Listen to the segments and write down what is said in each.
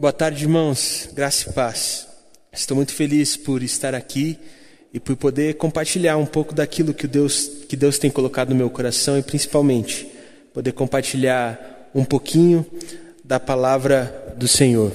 Boa tarde, irmãos. Graça e paz. Estou muito feliz por estar aqui e por poder compartilhar um pouco daquilo que Deus, que Deus tem colocado no meu coração e principalmente poder compartilhar um pouquinho da palavra do Senhor.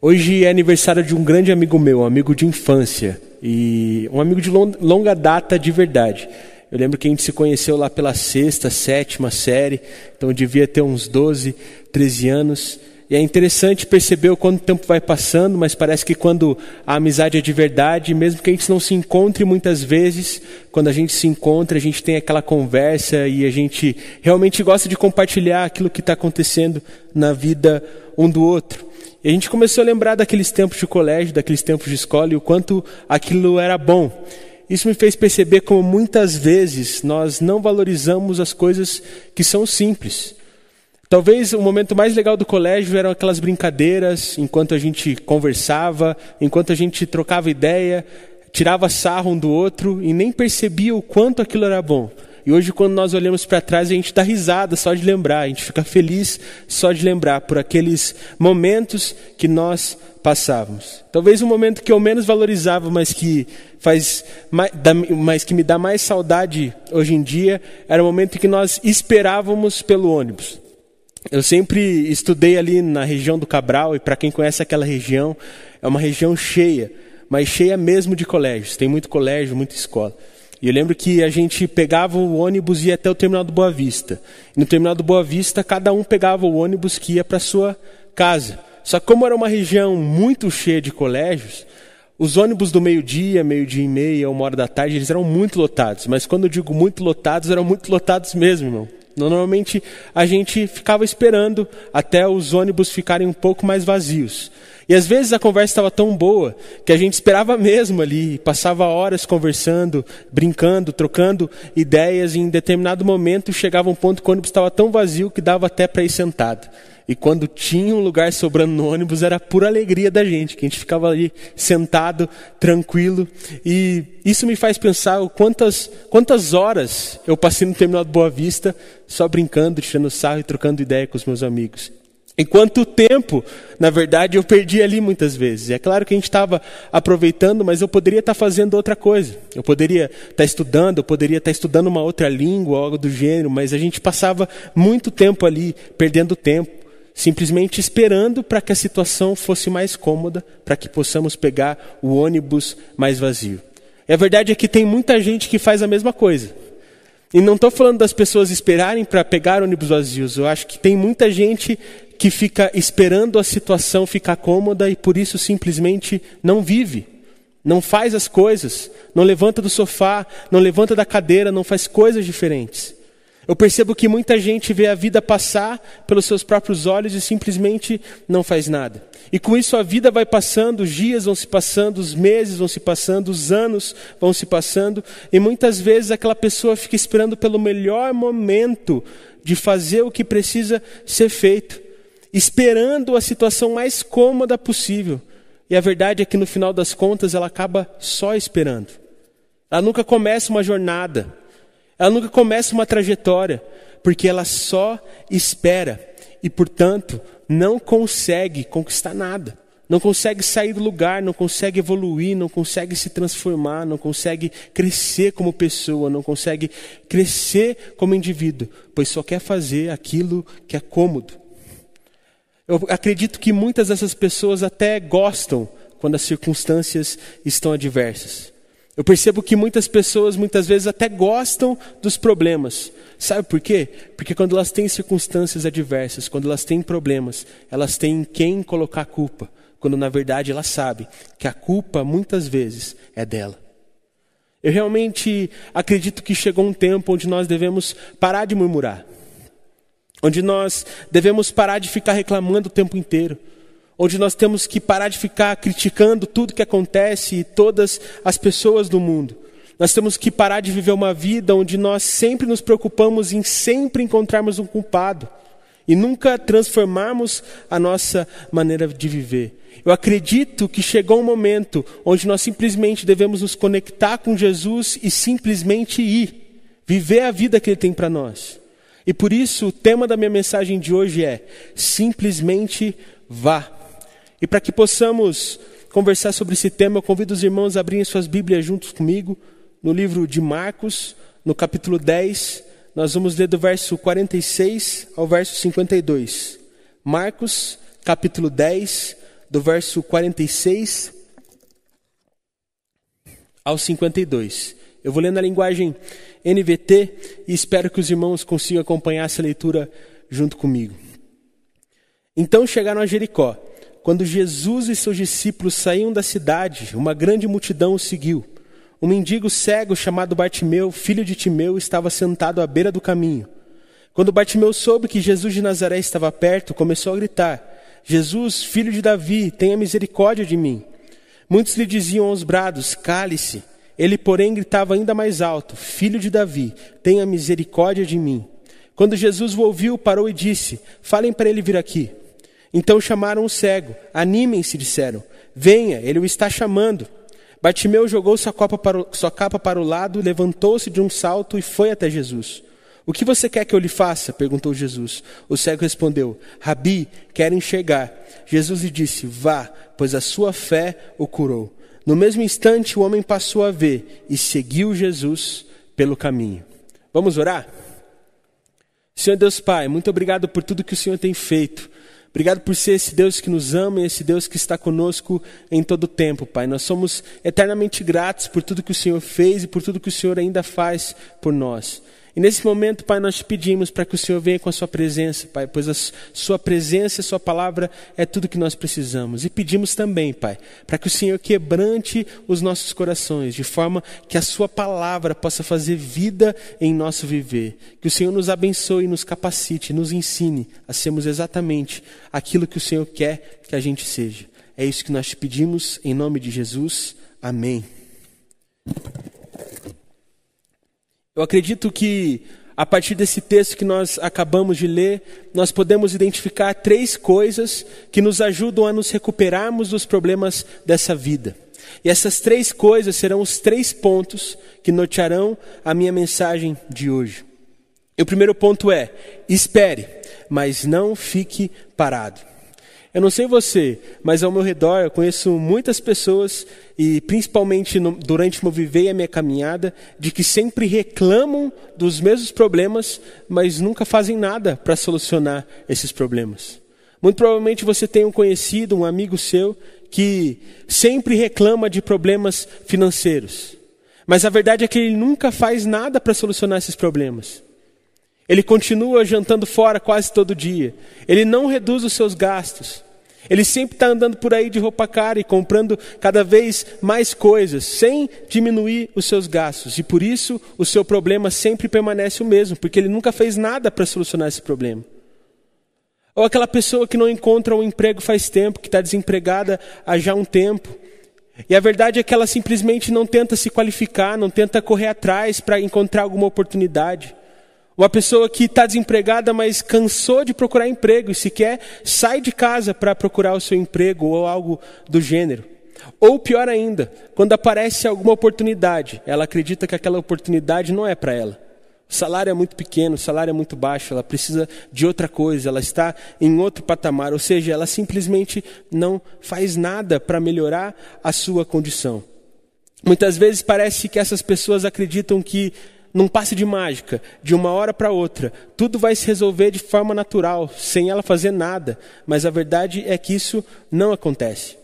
Hoje é aniversário de um grande amigo meu, um amigo de infância e um amigo de longa data de verdade. Eu lembro que a gente se conheceu lá pela sexta, sétima série, então eu devia ter uns 12, 13 anos. E é interessante perceber o quanto o tempo vai passando, mas parece que quando a amizade é de verdade, mesmo que a gente não se encontre muitas vezes, quando a gente se encontra, a gente tem aquela conversa e a gente realmente gosta de compartilhar aquilo que está acontecendo na vida um do outro. E a gente começou a lembrar daqueles tempos de colégio, daqueles tempos de escola e o quanto aquilo era bom. Isso me fez perceber como muitas vezes nós não valorizamos as coisas que são simples. Talvez o momento mais legal do colégio eram aquelas brincadeiras, enquanto a gente conversava, enquanto a gente trocava ideia, tirava sarro um do outro e nem percebia o quanto aquilo era bom. E hoje, quando nós olhamos para trás, a gente dá risada só de lembrar, a gente fica feliz só de lembrar por aqueles momentos que nós passávamos. Talvez o momento que eu menos valorizava, mas que faz, mas que me dá mais saudade hoje em dia, era o momento em que nós esperávamos pelo ônibus. Eu sempre estudei ali na região do Cabral, e para quem conhece aquela região, é uma região cheia, mas cheia mesmo de colégios. Tem muito colégio, muita escola. E eu lembro que a gente pegava o ônibus e ia até o terminal do Boa Vista. E no terminal do Boa Vista, cada um pegava o ônibus que ia para sua casa. Só que como era uma região muito cheia de colégios, os ônibus do meio-dia, meio-dia e meia, uma hora da tarde, eles eram muito lotados. Mas quando eu digo muito lotados, eram muito lotados mesmo, irmão. Normalmente a gente ficava esperando até os ônibus ficarem um pouco mais vazios. E às vezes a conversa estava tão boa que a gente esperava mesmo ali, passava horas conversando, brincando, trocando ideias, e em determinado momento chegava um ponto que o ônibus estava tão vazio que dava até para ir sentado. E quando tinha um lugar sobrando no ônibus, era pura alegria da gente, que a gente ficava ali sentado, tranquilo. E isso me faz pensar quantas, quantas horas eu passei no terminal de Boa Vista só brincando, tirando sarro e trocando ideia com os meus amigos. E quanto tempo, na verdade, eu perdi ali muitas vezes. É claro que a gente estava aproveitando, mas eu poderia estar fazendo outra coisa. Eu poderia estar estudando, eu poderia estar estudando uma outra língua, algo do gênero, mas a gente passava muito tempo ali, perdendo tempo simplesmente esperando para que a situação fosse mais cômoda, para que possamos pegar o ônibus mais vazio. E a verdade é que tem muita gente que faz a mesma coisa. E não estou falando das pessoas esperarem para pegar ônibus vazios. Eu acho que tem muita gente que fica esperando a situação ficar cômoda e por isso simplesmente não vive, não faz as coisas, não levanta do sofá, não levanta da cadeira, não faz coisas diferentes. Eu percebo que muita gente vê a vida passar pelos seus próprios olhos e simplesmente não faz nada. E com isso a vida vai passando, os dias vão se passando, os meses vão se passando, os anos vão se passando, e muitas vezes aquela pessoa fica esperando pelo melhor momento de fazer o que precisa ser feito, esperando a situação mais cômoda possível. E a verdade é que no final das contas ela acaba só esperando. Ela nunca começa uma jornada. Ela nunca começa uma trajetória, porque ela só espera e, portanto, não consegue conquistar nada. Não consegue sair do lugar, não consegue evoluir, não consegue se transformar, não consegue crescer como pessoa, não consegue crescer como indivíduo, pois só quer fazer aquilo que é cômodo. Eu acredito que muitas dessas pessoas até gostam quando as circunstâncias estão adversas. Eu percebo que muitas pessoas muitas vezes até gostam dos problemas. Sabe por quê? Porque quando elas têm circunstâncias adversas, quando elas têm problemas, elas têm quem colocar a culpa, quando na verdade elas sabem que a culpa muitas vezes é dela. Eu realmente acredito que chegou um tempo onde nós devemos parar de murmurar, onde nós devemos parar de ficar reclamando o tempo inteiro onde nós temos que parar de ficar criticando tudo que acontece e todas as pessoas do mundo. Nós temos que parar de viver uma vida onde nós sempre nos preocupamos em sempre encontrarmos um culpado e nunca transformarmos a nossa maneira de viver. Eu acredito que chegou um momento onde nós simplesmente devemos nos conectar com Jesus e simplesmente ir, viver a vida que Ele tem para nós. E por isso o tema da minha mensagem de hoje é: simplesmente vá. E para que possamos conversar sobre esse tema, eu convido os irmãos a abrirem suas Bíblias juntos comigo no livro de Marcos, no capítulo 10. Nós vamos ler do verso 46 ao verso 52. Marcos, capítulo 10, do verso 46 ao 52. Eu vou ler na linguagem NVT e espero que os irmãos consigam acompanhar essa leitura junto comigo. Então chegaram a Jericó. Quando Jesus e seus discípulos saíam da cidade, uma grande multidão os seguiu. Um mendigo cego chamado Bartimeu, filho de Timeu, estava sentado à beira do caminho. Quando Bartimeu soube que Jesus de Nazaré estava perto, começou a gritar: Jesus, filho de Davi, tenha misericórdia de mim. Muitos lhe diziam aos brados: Cale-se. Ele, porém, gritava ainda mais alto: Filho de Davi, tenha misericórdia de mim. Quando Jesus o ouviu, parou e disse: Falem para ele vir aqui. Então chamaram o cego. Animem-se, disseram. Venha, ele o está chamando. Bartimeu jogou sua, para o, sua capa para o lado, levantou-se de um salto e foi até Jesus. O que você quer que eu lhe faça? perguntou Jesus. O cego respondeu: Rabi, quero enxergar. Jesus lhe disse: Vá, pois a sua fé o curou. No mesmo instante, o homem passou a ver e seguiu Jesus pelo caminho. Vamos orar? Senhor Deus Pai, muito obrigado por tudo que o Senhor tem feito. Obrigado por ser esse Deus que nos ama e esse Deus que está conosco em todo o tempo, Pai. Nós somos eternamente gratos por tudo que o Senhor fez e por tudo que o Senhor ainda faz por nós. E nesse momento, Pai, nós te pedimos para que o Senhor venha com a sua presença, Pai, pois a sua presença e a sua palavra é tudo que nós precisamos. E pedimos também, Pai, para que o Senhor quebrante os nossos corações, de forma que a sua palavra possa fazer vida em nosso viver. Que o Senhor nos abençoe, nos capacite, nos ensine a sermos exatamente aquilo que o Senhor quer que a gente seja. É isso que nós te pedimos, em nome de Jesus. Amém. Eu acredito que a partir desse texto que nós acabamos de ler, nós podemos identificar três coisas que nos ajudam a nos recuperarmos dos problemas dessa vida. E essas três coisas serão os três pontos que nortearão a minha mensagem de hoje. E o primeiro ponto é: espere, mas não fique parado. Eu não sei você, mas ao meu redor eu conheço muitas pessoas, e principalmente no, durante meu viver e a minha caminhada, de que sempre reclamam dos mesmos problemas, mas nunca fazem nada para solucionar esses problemas. Muito provavelmente você tem um conhecido, um amigo seu, que sempre reclama de problemas financeiros. Mas a verdade é que ele nunca faz nada para solucionar esses problemas. Ele continua jantando fora quase todo dia. Ele não reduz os seus gastos. Ele sempre está andando por aí de roupa cara e comprando cada vez mais coisas, sem diminuir os seus gastos. E por isso o seu problema sempre permanece o mesmo, porque ele nunca fez nada para solucionar esse problema. Ou aquela pessoa que não encontra um emprego faz tempo, que está desempregada há já um tempo. E a verdade é que ela simplesmente não tenta se qualificar, não tenta correr atrás para encontrar alguma oportunidade. Uma pessoa que está desempregada, mas cansou de procurar emprego e sequer sai de casa para procurar o seu emprego ou algo do gênero. Ou pior ainda, quando aparece alguma oportunidade, ela acredita que aquela oportunidade não é para ela. O salário é muito pequeno, o salário é muito baixo, ela precisa de outra coisa, ela está em outro patamar, ou seja, ela simplesmente não faz nada para melhorar a sua condição. Muitas vezes parece que essas pessoas acreditam que num passe de mágica, de uma hora para outra, tudo vai se resolver de forma natural, sem ela fazer nada. Mas a verdade é que isso não acontece.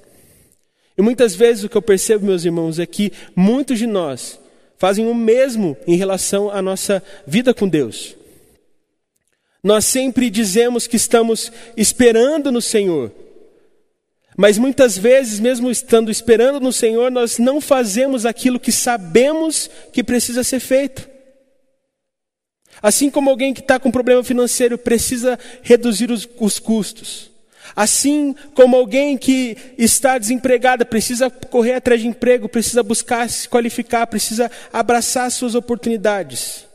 E muitas vezes o que eu percebo, meus irmãos, é que muitos de nós fazem o mesmo em relação à nossa vida com Deus. Nós sempre dizemos que estamos esperando no Senhor, mas muitas vezes, mesmo estando esperando no Senhor, nós não fazemos aquilo que sabemos que precisa ser feito. Assim como alguém que está com problema financeiro precisa reduzir os, os custos. Assim como alguém que está desempregada precisa correr atrás de emprego, precisa buscar se qualificar, precisa abraçar suas oportunidades.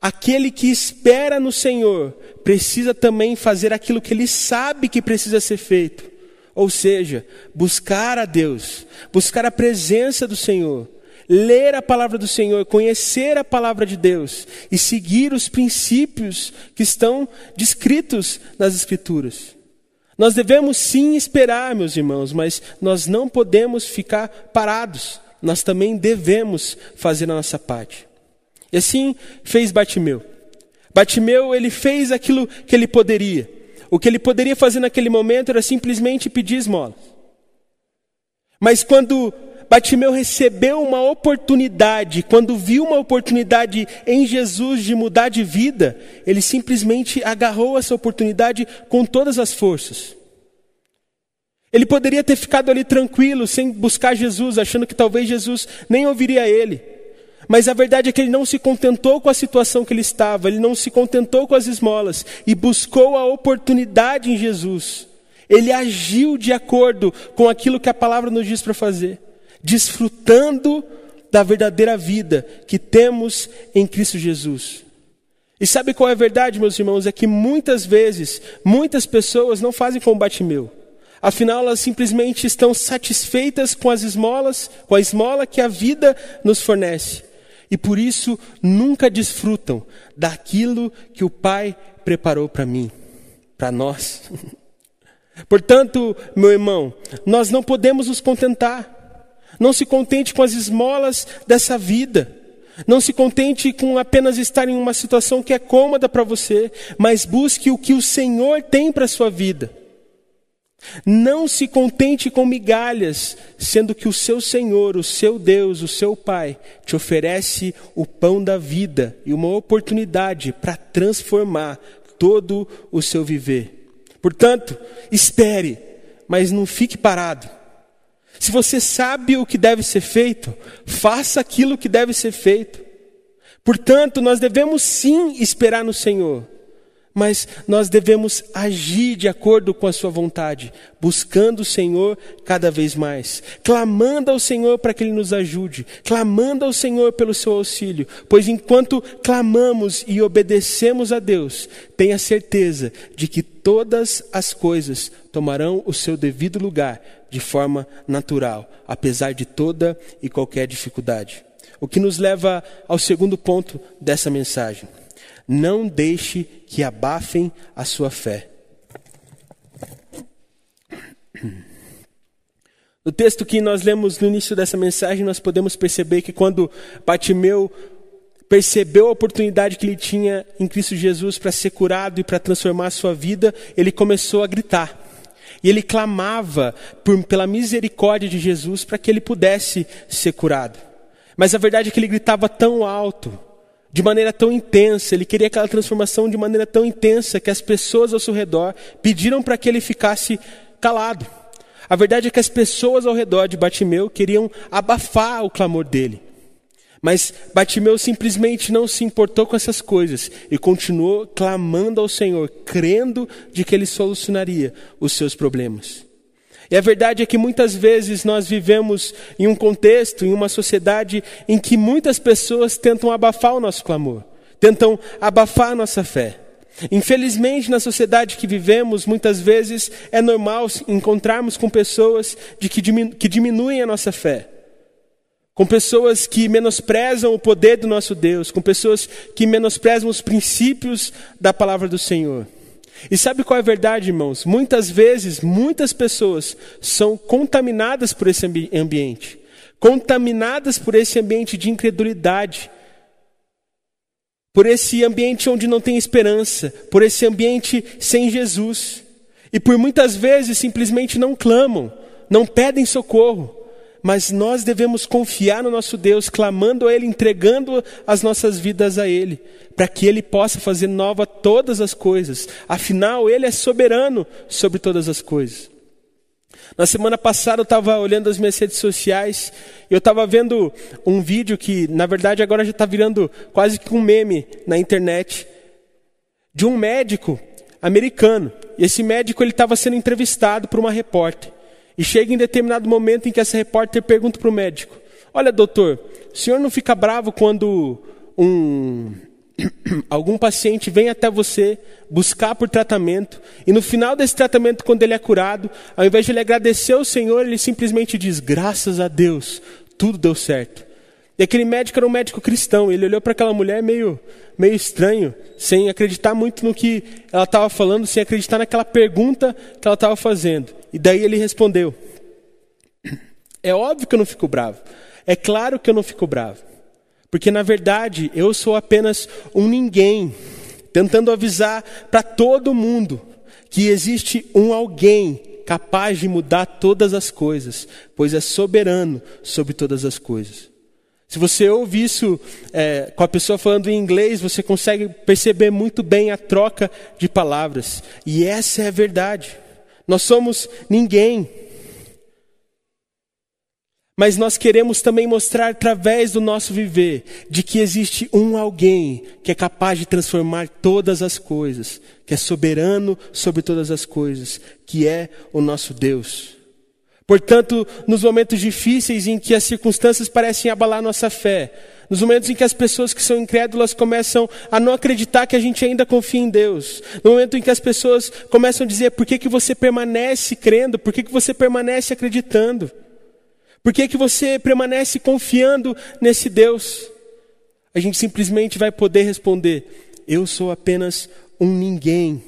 Aquele que espera no Senhor precisa também fazer aquilo que ele sabe que precisa ser feito. Ou seja, buscar a Deus, buscar a presença do Senhor ler a palavra do Senhor, conhecer a palavra de Deus e seguir os princípios que estão descritos nas Escrituras. Nós devemos sim esperar, meus irmãos, mas nós não podemos ficar parados. Nós também devemos fazer a nossa parte. E assim fez Batimeu. Batimeu, ele fez aquilo que ele poderia. O que ele poderia fazer naquele momento era simplesmente pedir esmola. Mas quando Batimeu recebeu uma oportunidade, quando viu uma oportunidade em Jesus de mudar de vida, ele simplesmente agarrou essa oportunidade com todas as forças. Ele poderia ter ficado ali tranquilo, sem buscar Jesus, achando que talvez Jesus nem ouviria ele. Mas a verdade é que ele não se contentou com a situação que ele estava, ele não se contentou com as esmolas e buscou a oportunidade em Jesus. Ele agiu de acordo com aquilo que a palavra nos diz para fazer, desfrutando da verdadeira vida que temos em Cristo Jesus. E sabe qual é a verdade, meus irmãos? É que muitas vezes, muitas pessoas não fazem combate meu. Afinal, elas simplesmente estão satisfeitas com as esmolas, com a esmola que a vida nos fornece e por isso nunca desfrutam daquilo que o Pai preparou para mim, para nós. Portanto, meu irmão, nós não podemos nos contentar. Não se contente com as esmolas dessa vida. Não se contente com apenas estar em uma situação que é cômoda para você, mas busque o que o Senhor tem para a sua vida. Não se contente com migalhas, sendo que o seu Senhor, o seu Deus, o seu Pai, te oferece o pão da vida e uma oportunidade para transformar todo o seu viver. Portanto, espere, mas não fique parado. Se você sabe o que deve ser feito, faça aquilo que deve ser feito. Portanto, nós devemos sim esperar no Senhor mas nós devemos agir de acordo com a Sua vontade, buscando o Senhor cada vez mais, clamando ao Senhor para que Ele nos ajude, clamando ao Senhor pelo seu auxílio, pois enquanto clamamos e obedecemos a Deus, tenha certeza de que todas as coisas tomarão o seu devido lugar de forma natural, apesar de toda e qualquer dificuldade. O que nos leva ao segundo ponto dessa mensagem. Não deixe que abafem a sua fé. No texto que nós lemos no início dessa mensagem, nós podemos perceber que quando Batimeu percebeu a oportunidade que ele tinha em Cristo Jesus para ser curado e para transformar a sua vida, ele começou a gritar. E ele clamava por, pela misericórdia de Jesus para que ele pudesse ser curado. Mas a verdade é que ele gritava tão alto, de maneira tão intensa, ele queria aquela transformação de maneira tão intensa que as pessoas ao seu redor pediram para que ele ficasse calado. A verdade é que as pessoas ao redor de Batimeu queriam abafar o clamor dele. Mas Batimeu simplesmente não se importou com essas coisas e continuou clamando ao Senhor, crendo de que ele solucionaria os seus problemas. E a verdade é que muitas vezes nós vivemos em um contexto, em uma sociedade em que muitas pessoas tentam abafar o nosso clamor, tentam abafar a nossa fé. Infelizmente, na sociedade que vivemos, muitas vezes é normal encontrarmos com pessoas de que, diminu que diminuem a nossa fé, com pessoas que menosprezam o poder do nosso Deus, com pessoas que menosprezam os princípios da palavra do Senhor. E sabe qual é a verdade, irmãos? Muitas vezes, muitas pessoas são contaminadas por esse ambiente, contaminadas por esse ambiente de incredulidade, por esse ambiente onde não tem esperança, por esse ambiente sem Jesus. E por muitas vezes simplesmente não clamam, não pedem socorro, mas nós devemos confiar no nosso Deus, clamando a Ele, entregando as nossas vidas a Ele, para que Ele possa fazer nova todas as coisas. Afinal, Ele é soberano sobre todas as coisas. Na semana passada eu estava olhando as minhas redes sociais e eu estava vendo um vídeo que, na verdade, agora já está virando quase que um meme na internet, de um médico americano. E esse médico ele estava sendo entrevistado por uma repórter. E chega em determinado momento em que essa repórter pergunta para o médico: Olha, doutor, o senhor não fica bravo quando um, algum paciente vem até você buscar por tratamento e no final desse tratamento, quando ele é curado, ao invés de ele agradecer ao Senhor, ele simplesmente diz: Graças a Deus, tudo deu certo. E aquele médico era um médico cristão. Ele olhou para aquela mulher meio, meio estranho, sem acreditar muito no que ela estava falando, sem acreditar naquela pergunta que ela estava fazendo. E daí ele respondeu: É óbvio que eu não fico bravo. É claro que eu não fico bravo. Porque na verdade eu sou apenas um ninguém, tentando avisar para todo mundo que existe um alguém capaz de mudar todas as coisas, pois é soberano sobre todas as coisas. Se você ouve isso é, com a pessoa falando em inglês, você consegue perceber muito bem a troca de palavras. E essa é a verdade. Nós somos ninguém. Mas nós queremos também mostrar através do nosso viver de que existe um alguém que é capaz de transformar todas as coisas, que é soberano sobre todas as coisas, que é o nosso Deus. Portanto, nos momentos difíceis em que as circunstâncias parecem abalar nossa fé, nos momentos em que as pessoas que são incrédulas começam a não acreditar que a gente ainda confia em Deus, no momento em que as pessoas começam a dizer por que, que você permanece crendo, por que, que você permanece acreditando, por que, que você permanece confiando nesse Deus, a gente simplesmente vai poder responder: eu sou apenas um ninguém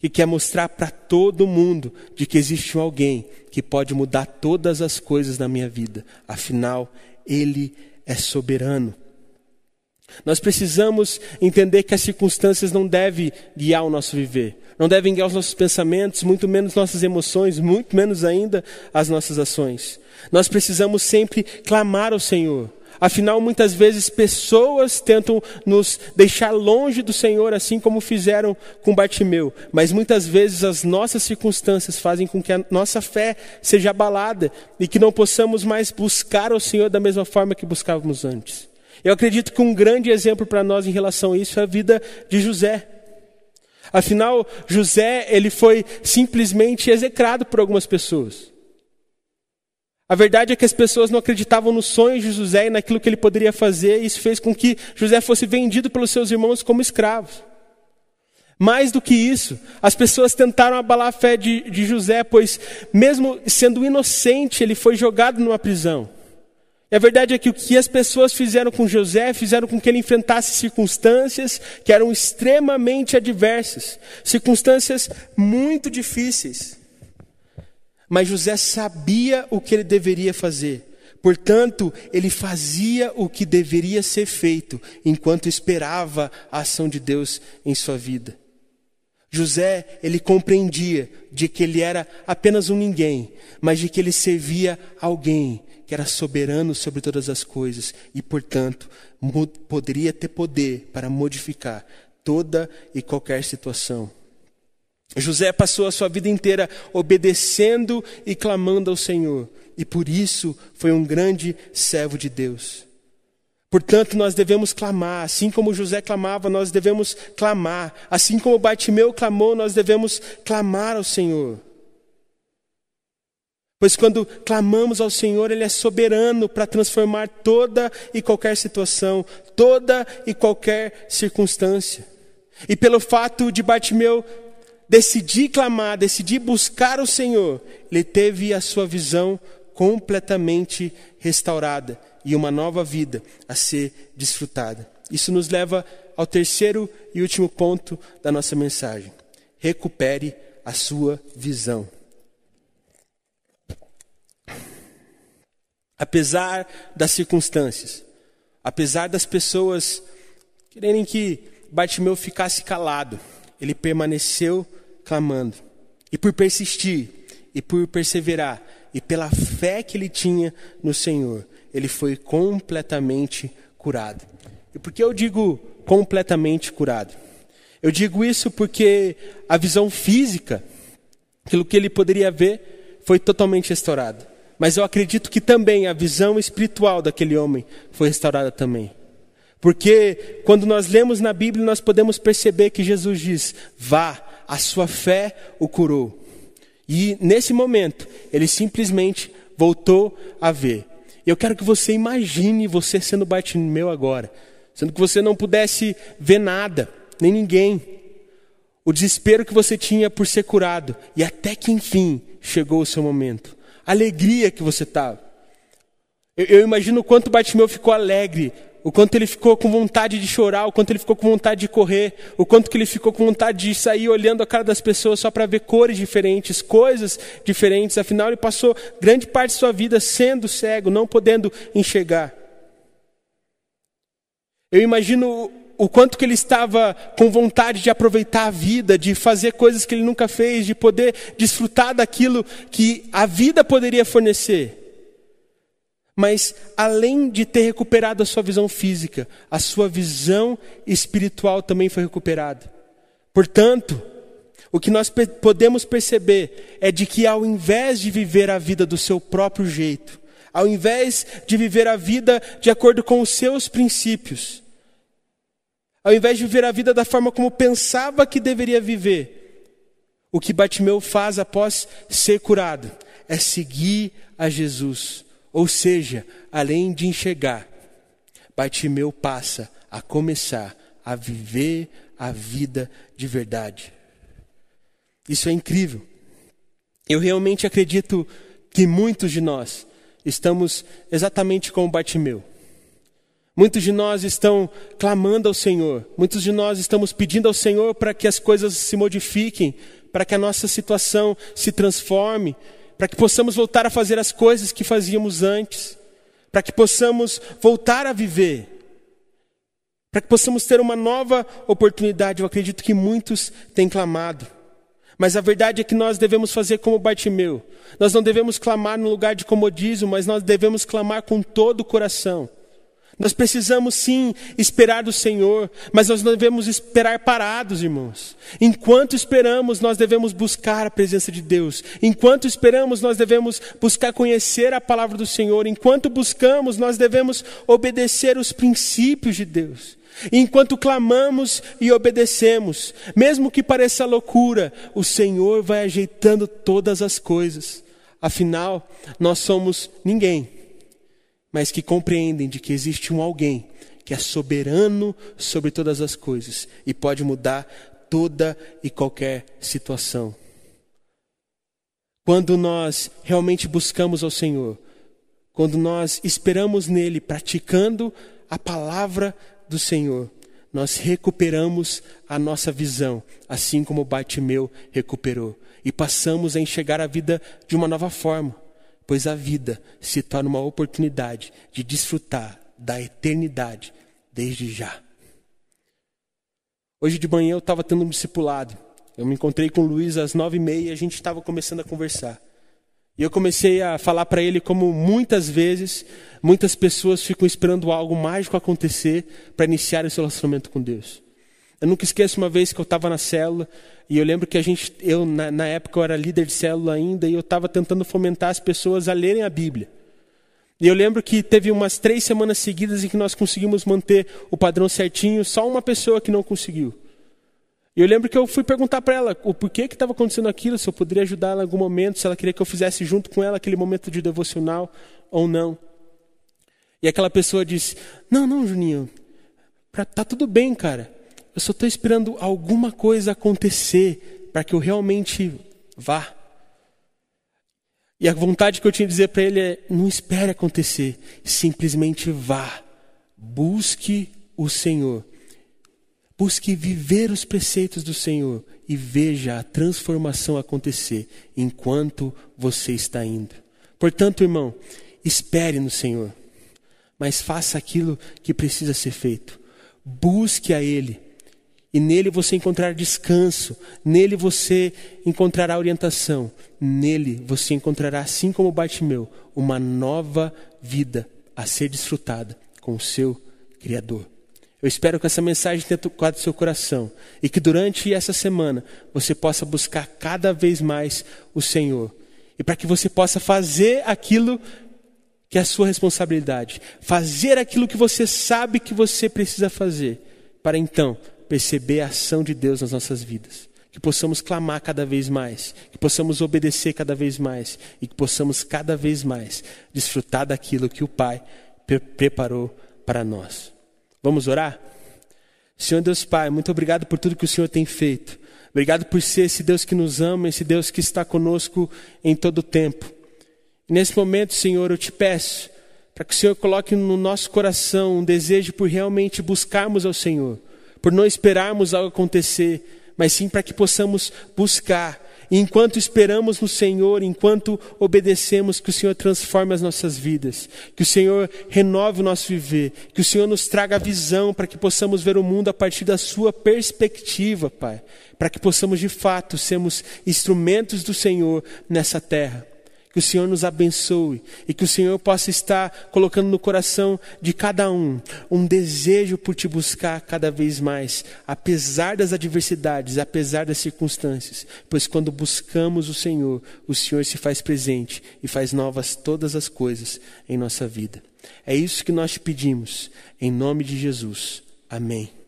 que quer mostrar para todo mundo de que existe um alguém que pode mudar todas as coisas na minha vida. Afinal, Ele é soberano. Nós precisamos entender que as circunstâncias não devem guiar o nosso viver, não devem guiar os nossos pensamentos, muito menos nossas emoções, muito menos ainda as nossas ações. Nós precisamos sempre clamar ao Senhor, Afinal, muitas vezes pessoas tentam nos deixar longe do Senhor, assim como fizeram com Bartimeu. Mas muitas vezes as nossas circunstâncias fazem com que a nossa fé seja abalada e que não possamos mais buscar o Senhor da mesma forma que buscávamos antes. Eu acredito que um grande exemplo para nós em relação a isso é a vida de José. Afinal, José, ele foi simplesmente execrado por algumas pessoas. A verdade é que as pessoas não acreditavam nos sonhos de José e naquilo que ele poderia fazer, e isso fez com que José fosse vendido pelos seus irmãos como escravo. Mais do que isso, as pessoas tentaram abalar a fé de, de José, pois, mesmo sendo inocente, ele foi jogado numa prisão. E a verdade é que o que as pessoas fizeram com José, fizeram com que ele enfrentasse circunstâncias que eram extremamente adversas, circunstâncias muito difíceis. Mas José sabia o que ele deveria fazer. Portanto, ele fazia o que deveria ser feito enquanto esperava a ação de Deus em sua vida. José, ele compreendia de que ele era apenas um ninguém, mas de que ele servia alguém que era soberano sobre todas as coisas e, portanto, poderia ter poder para modificar toda e qualquer situação. José passou a sua vida inteira obedecendo e clamando ao Senhor, e por isso foi um grande servo de Deus. Portanto, nós devemos clamar, assim como José clamava, nós devemos clamar, assim como Bartimeu clamou, nós devemos clamar ao Senhor. Pois quando clamamos ao Senhor, Ele é soberano para transformar toda e qualquer situação, toda e qualquer circunstância. E pelo fato de Bartimeu decidir clamar, decidir buscar o Senhor, ele teve a sua visão completamente restaurada e uma nova vida a ser desfrutada. Isso nos leva ao terceiro e último ponto da nossa mensagem. Recupere a sua visão. Apesar das circunstâncias, apesar das pessoas quererem que Bartimeu ficasse calado, ele permaneceu clamando. E por persistir, e por perseverar, e pela fé que ele tinha no Senhor, ele foi completamente curado. E por que eu digo completamente curado? Eu digo isso porque a visão física, aquilo que ele poderia ver, foi totalmente restaurada. Mas eu acredito que também a visão espiritual daquele homem foi restaurada também. Porque quando nós lemos na Bíblia, nós podemos perceber que Jesus diz: vá, a sua fé o curou. E nesse momento, ele simplesmente voltou a ver. Eu quero que você imagine você sendo Bartimeu agora, sendo que você não pudesse ver nada, nem ninguém. O desespero que você tinha por ser curado, e até que enfim chegou o seu momento. A alegria que você estava. Eu, eu imagino o quanto Bartimeu ficou alegre, o quanto ele ficou com vontade de chorar, o quanto ele ficou com vontade de correr, o quanto que ele ficou com vontade de sair olhando a cara das pessoas só para ver cores diferentes, coisas diferentes. Afinal, ele passou grande parte de sua vida sendo cego, não podendo enxergar. Eu imagino o quanto que ele estava com vontade de aproveitar a vida, de fazer coisas que ele nunca fez, de poder desfrutar daquilo que a vida poderia fornecer. Mas, além de ter recuperado a sua visão física, a sua visão espiritual também foi recuperada. Portanto, o que nós podemos perceber é de que, ao invés de viver a vida do seu próprio jeito, ao invés de viver a vida de acordo com os seus princípios, ao invés de viver a vida da forma como pensava que deveria viver, o que Bartimeu faz após ser curado é seguir a Jesus ou seja, além de enxergar, Bartimeu passa a começar a viver a vida de verdade. Isso é incrível. Eu realmente acredito que muitos de nós estamos exatamente como Bartimeu. Muitos de nós estão clamando ao Senhor, muitos de nós estamos pedindo ao Senhor para que as coisas se modifiquem, para que a nossa situação se transforme, para que possamos voltar a fazer as coisas que fazíamos antes, para que possamos voltar a viver, para que possamos ter uma nova oportunidade. Eu acredito que muitos têm clamado. Mas a verdade é que nós devemos fazer como Bartimeu. Nós não devemos clamar no lugar de comodismo, mas nós devemos clamar com todo o coração. Nós precisamos sim esperar do Senhor, mas nós não devemos esperar parados, irmãos. Enquanto esperamos, nós devemos buscar a presença de Deus. Enquanto esperamos, nós devemos buscar conhecer a palavra do Senhor. Enquanto buscamos, nós devemos obedecer os princípios de Deus. Enquanto clamamos e obedecemos, mesmo que pareça loucura, o Senhor vai ajeitando todas as coisas. Afinal, nós somos ninguém mas que compreendem de que existe um alguém que é soberano sobre todas as coisas e pode mudar toda e qualquer situação. Quando nós realmente buscamos ao Senhor, quando nós esperamos nele, praticando a palavra do Senhor, nós recuperamos a nossa visão, assim como Bartimeu recuperou, e passamos a enxergar a vida de uma nova forma pois a vida se torna uma oportunidade de desfrutar da eternidade desde já. Hoje de manhã eu estava tendo um discipulado. Eu me encontrei com o Luiz às nove e meia e a gente estava começando a conversar. E eu comecei a falar para ele como muitas vezes, muitas pessoas ficam esperando algo mágico acontecer para iniciar esse relacionamento com Deus. Eu nunca esqueço uma vez que eu estava na célula e eu lembro que a gente, eu na, na época eu era líder de célula ainda e eu estava tentando fomentar as pessoas a lerem a Bíblia. E eu lembro que teve umas três semanas seguidas em que nós conseguimos manter o padrão certinho, só uma pessoa que não conseguiu. E eu lembro que eu fui perguntar para ela o porquê que estava acontecendo aquilo, se eu poderia ajudar ela em algum momento, se ela queria que eu fizesse junto com ela aquele momento de devocional ou não. E aquela pessoa disse: Não, não, Juninho, pra, tá tudo bem, cara. Eu só estou esperando alguma coisa acontecer para que eu realmente vá. E a vontade que eu tinha de dizer para ele é: não espere acontecer, simplesmente vá. Busque o Senhor. Busque viver os preceitos do Senhor e veja a transformação acontecer enquanto você está indo. Portanto, irmão, espere no Senhor, mas faça aquilo que precisa ser feito. Busque a Ele e nele você encontrará descanso, nele você encontrará orientação, nele você encontrará, assim como Bartimeu, uma nova vida a ser desfrutada com o seu Criador. Eu espero que essa mensagem tenha tocado seu coração e que durante essa semana você possa buscar cada vez mais o Senhor e para que você possa fazer aquilo que é a sua responsabilidade, fazer aquilo que você sabe que você precisa fazer, para então perceber a ação de Deus nas nossas vidas. Que possamos clamar cada vez mais, que possamos obedecer cada vez mais e que possamos cada vez mais desfrutar daquilo que o Pai pre preparou para nós. Vamos orar? Senhor Deus Pai, muito obrigado por tudo que o Senhor tem feito. Obrigado por ser esse Deus que nos ama, esse Deus que está conosco em todo o tempo. Nesse momento, Senhor, eu te peço para que o Senhor coloque no nosso coração um desejo por realmente buscarmos ao Senhor, por não esperarmos algo acontecer, mas sim para que possamos buscar e enquanto esperamos no Senhor, enquanto obedecemos, que o Senhor transforme as nossas vidas, que o Senhor renove o nosso viver, que o Senhor nos traga a visão para que possamos ver o mundo a partir da Sua perspectiva, Pai, para que possamos de fato sermos instrumentos do Senhor nessa terra. Que o Senhor nos abençoe e que o Senhor possa estar colocando no coração de cada um um desejo por te buscar cada vez mais, apesar das adversidades, apesar das circunstâncias. Pois quando buscamos o Senhor, o Senhor se faz presente e faz novas todas as coisas em nossa vida. É isso que nós te pedimos, em nome de Jesus. Amém.